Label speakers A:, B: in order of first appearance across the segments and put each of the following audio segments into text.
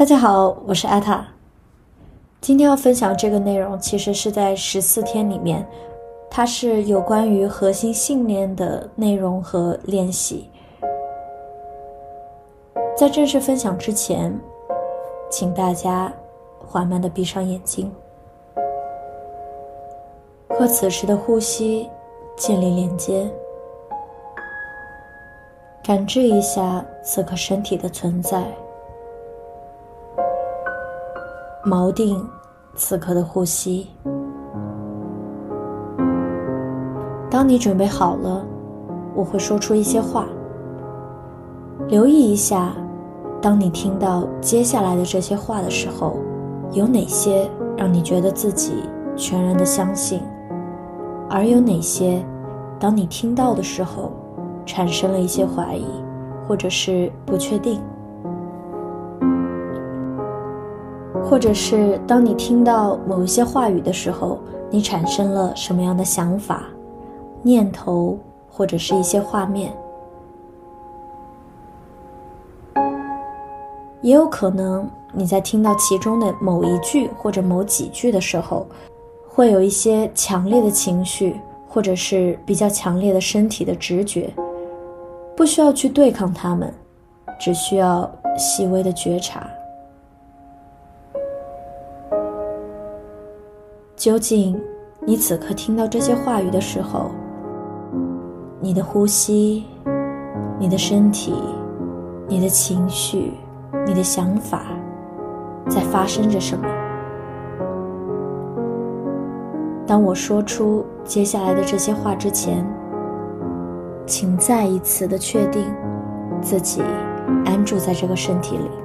A: 大家好，我是艾塔。今天要分享这个内容，其实是在十四天里面，它是有关于核心信念的内容和练习。在正式分享之前，请大家缓慢的闭上眼睛，和此时的呼吸建立连接，感知一下此刻身体的存在。锚定此刻的呼吸。当你准备好了，我会说出一些话。留意一下，当你听到接下来的这些话的时候，有哪些让你觉得自己全然的相信，而有哪些，当你听到的时候，产生了一些怀疑，或者是不确定。或者是当你听到某一些话语的时候，你产生了什么样的想法、念头，或者是一些画面？也有可能你在听到其中的某一句或者某几句的时候，会有一些强烈的情绪，或者是比较强烈的身体的直觉，不需要去对抗他们，只需要细微的觉察。究竟，你此刻听到这些话语的时候，你的呼吸、你的身体、你的情绪、你的想法，在发生着什么？当我说出接下来的这些话之前，请再一次的确定自己安住在这个身体里。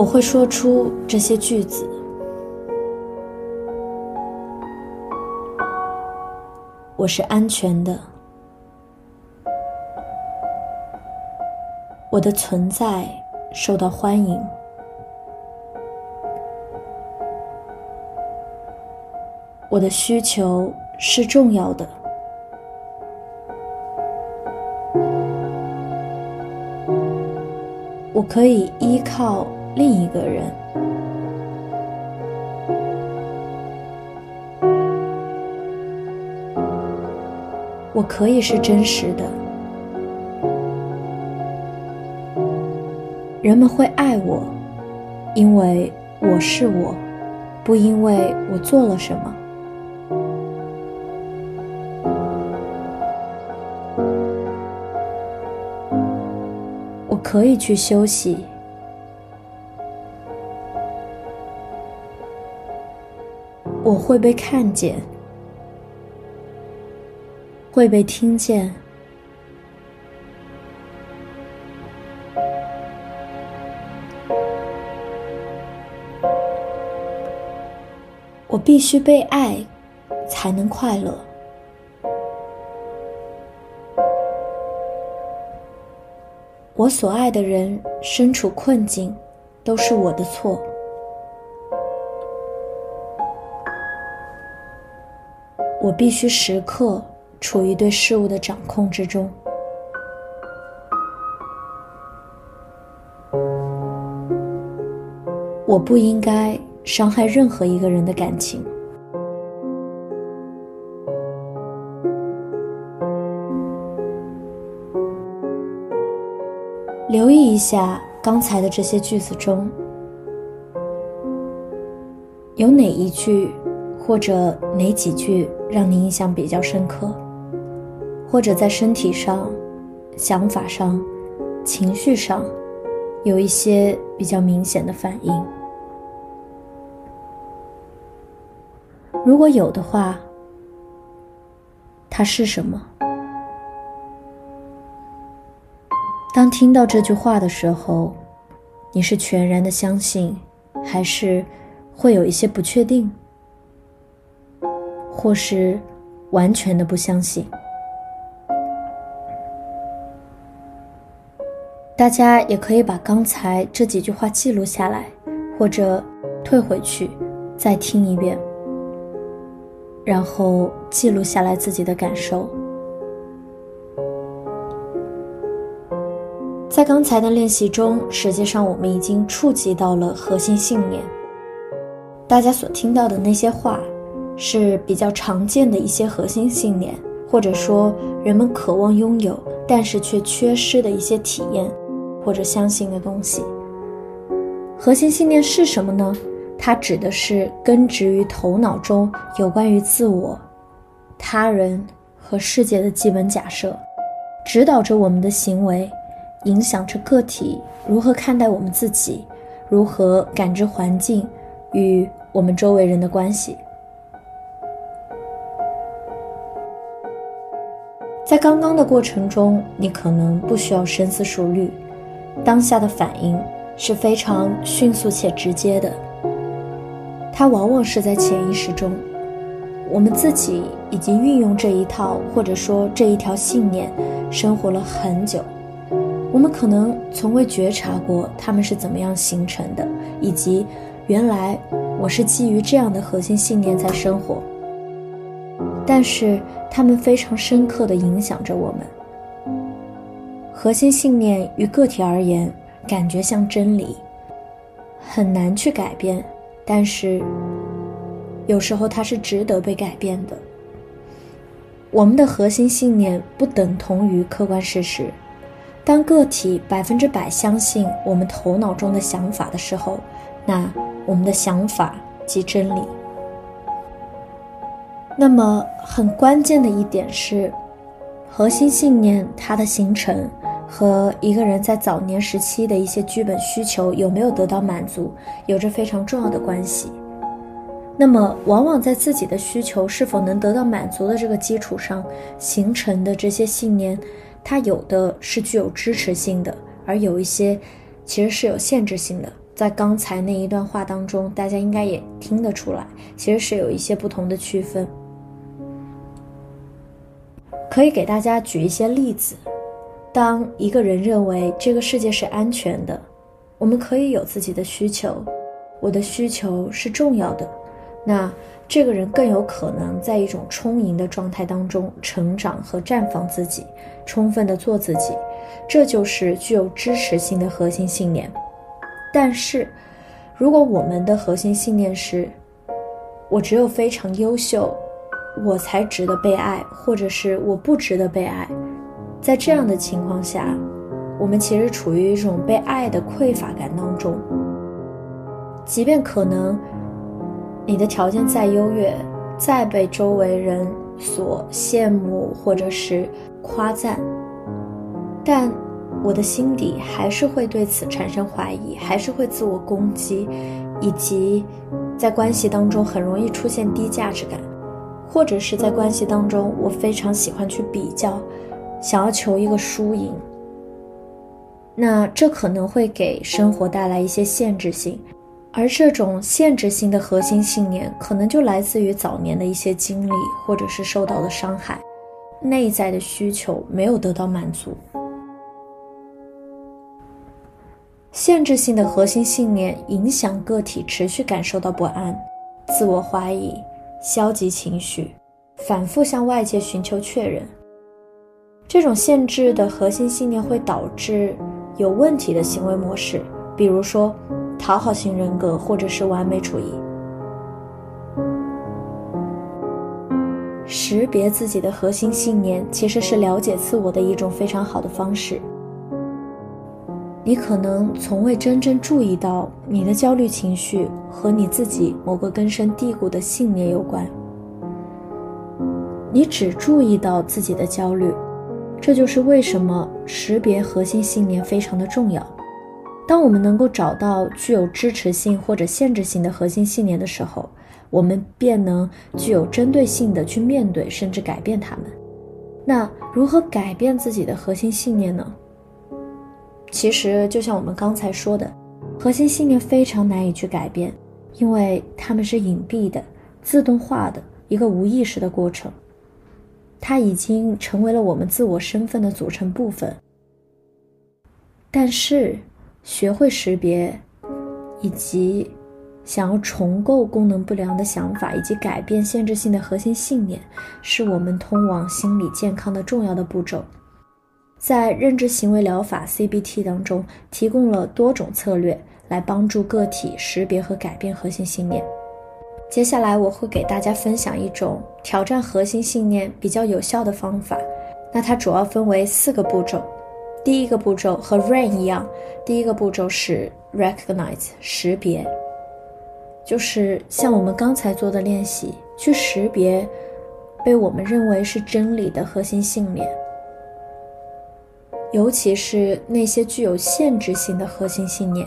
A: 我会说出这些句子。我是安全的，我的存在受到欢迎，我的需求是重要的，我可以依靠。另一个人，我可以是真实的。人们会爱我，因为我是我，不因为我做了什么。我可以去休息。我会被看见，会被听见。我必须被爱，才能快乐。我所爱的人身处困境，都是我的错。我必须时刻处于对事物的掌控之中。我不应该伤害任何一个人的感情。留意一下刚才的这些句子中，有哪一句？或者哪几句让你印象比较深刻？或者在身体上、想法上、情绪上，有一些比较明显的反应？如果有的话，它是什么？当听到这句话的时候，你是全然的相信，还是会有一些不确定？或是完全的不相信，大家也可以把刚才这几句话记录下来，或者退回去再听一遍，然后记录下来自己的感受。在刚才的练习中，实际上我们已经触及到了核心信念。大家所听到的那些话，是比较常见的一些核心信念，或者说人们渴望拥有但是却缺失的一些体验，或者相信的东西。核心信念是什么呢？它指的是根植于头脑中有关于自我、他人和世界的基本假设，指导着我们的行为。影响着个体如何看待我们自己，如何感知环境与我们周围人的关系。在刚刚的过程中，你可能不需要深思熟虑，当下的反应是非常迅速且直接的。它往往是在潜意识中，我们自己已经运用这一套或者说这一条信念生活了很久。我们可能从未觉察过它们是怎么样形成的，以及原来我是基于这样的核心信念在生活。但是它们非常深刻地影响着我们。核心信念于个体而言，感觉像真理，很难去改变。但是有时候它是值得被改变的。我们的核心信念不等同于客观事实。当个体百分之百相信我们头脑中的想法的时候，那我们的想法即真理。那么很关键的一点是，核心信念它的形成和一个人在早年时期的一些基本需求有没有得到满足，有着非常重要的关系。那么，往往在自己的需求是否能得到满足的这个基础上形成的这些信念。它有的是具有支持性的，而有一些其实是有限制性的。在刚才那一段话当中，大家应该也听得出来，其实是有一些不同的区分。可以给大家举一些例子。当一个人认为这个世界是安全的，我们可以有自己的需求，我的需求是重要的，那。这个人更有可能在一种充盈的状态当中成长和绽放自己，充分的做自己，这就是具有支持性的核心信念。但是，如果我们的核心信念是“我只有非常优秀，我才值得被爱”，或者是“我不值得被爱”，在这样的情况下，我们其实处于一种被爱的匮乏感当中，即便可能。你的条件再优越，再被周围人所羡慕或者是夸赞，但我的心底还是会对此产生怀疑，还是会自我攻击，以及在关系当中很容易出现低价值感，或者是在关系当中我非常喜欢去比较，想要求一个输赢。那这可能会给生活带来一些限制性。而这种限制性的核心信念，可能就来自于早年的一些经历，或者是受到的伤害，内在的需求没有得到满足。限制性的核心信念影响个体持续感受到不安、自我怀疑、消极情绪，反复向外界寻求确认。这种限制的核心信念会导致有问题的行为模式，比如说。讨好型人格，或者是完美主义。识别自己的核心信念，其实是了解自我的一种非常好的方式。你可能从未真正注意到，你的焦虑情绪和你自己某个根深蒂固的信念有关。你只注意到自己的焦虑，这就是为什么识别核心信念非常的重要。当我们能够找到具有支持性或者限制性的核心信念的时候，我们便能具有针对性的去面对甚至改变它们。那如何改变自己的核心信念呢？其实就像我们刚才说的，核心信念非常难以去改变，因为它们是隐蔽的、自动化的一个无意识的过程，它已经成为了我们自我身份的组成部分。但是。学会识别，以及想要重构功能不良的想法，以及改变限制性的核心信念，是我们通往心理健康的重要的步骤。在认知行为疗法 CBT 当中，提供了多种策略来帮助个体识别和改变核心信念。接下来我会给大家分享一种挑战核心信念比较有效的方法。那它主要分为四个步骤。第一个步骤和 RAIN 一样，第一个步骤是 Recognize 识别，就是像我们刚才做的练习，去识别被我们认为是真理的核心信念。尤其是那些具有限制性的核心信念。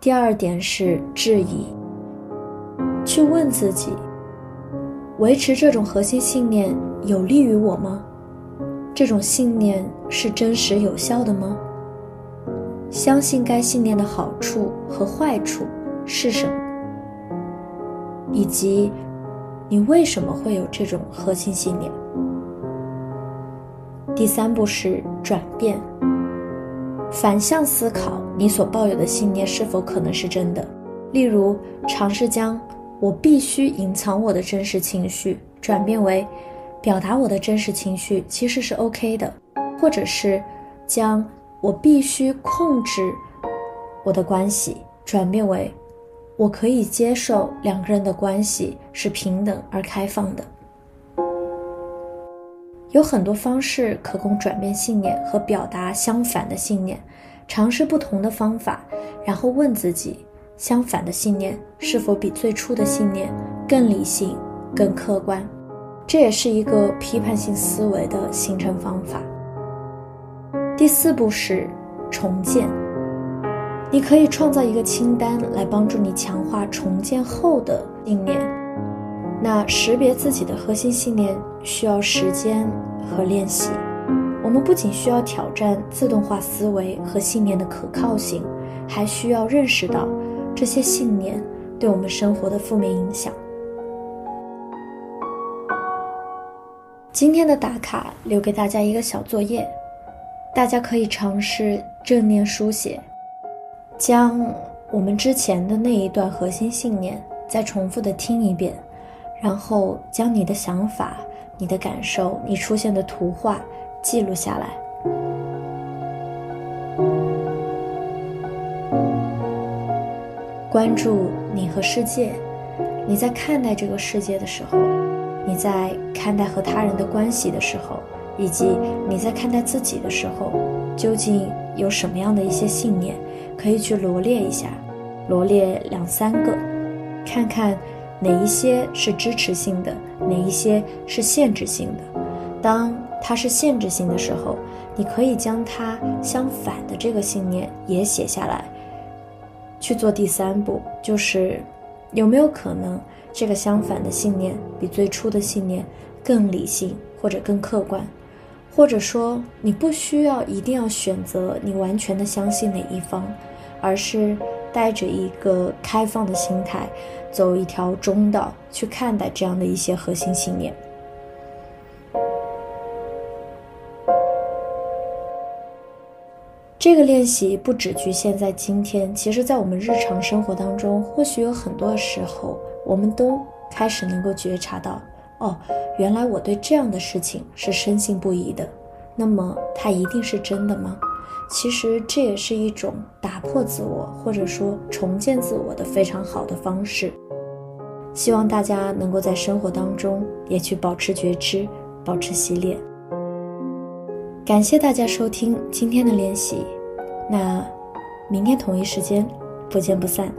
A: 第二点是质疑，去问自己：维持这种核心信念有利于我吗？这种信念是真实有效的吗？相信该信念的好处和坏处是什么？以及你为什么会有这种核心信念？第三步是转变，反向思考你所抱有的信念是否可能是真的。例如，尝试将“我必须隐藏我的真实情绪”转变为“表达我的真实情绪其实是 OK 的”，或者是将“我必须控制我的关系”转变为“我可以接受两个人的关系是平等而开放的”。有很多方式可供转变信念和表达相反的信念，尝试不同的方法，然后问自己：相反的信念是否比最初的信念更理性、更客观？这也是一个批判性思维的形成方法。第四步是重建，你可以创造一个清单来帮助你强化重建后的信念。那识别自己的核心信念需要时间和练习。我们不仅需要挑战自动化思维和信念的可靠性，还需要认识到这些信念对我们生活的负面影响。今天的打卡留给大家一个小作业，大家可以尝试正念书写，将我们之前的那一段核心信念再重复的听一遍。然后将你的想法、你的感受、你出现的图画记录下来。关注你和世界，你在看待这个世界的时候，你在看待和他人的关系的时候，以及你在看待自己的时候，究竟有什么样的一些信念，可以去罗列一下，罗列两三个，看看。哪一些是支持性的，哪一些是限制性的？当它是限制性的时候，你可以将它相反的这个信念也写下来，去做第三步，就是有没有可能这个相反的信念比最初的信念更理性或者更客观，或者说你不需要一定要选择你完全的相信哪一方，而是。带着一个开放的心态，走一条中道去看待这样的一些核心信念。这个练习不只局限在今天，其实，在我们日常生活当中，或许有很多时候，我们都开始能够觉察到：哦，原来我对这样的事情是深信不疑的。那么，它一定是真的吗？其实这也是一种打破自我，或者说重建自我的非常好的方式。希望大家能够在生活当中也去保持觉知，保持洗脸。感谢大家收听今天的练习，那明天同一时间不见不散。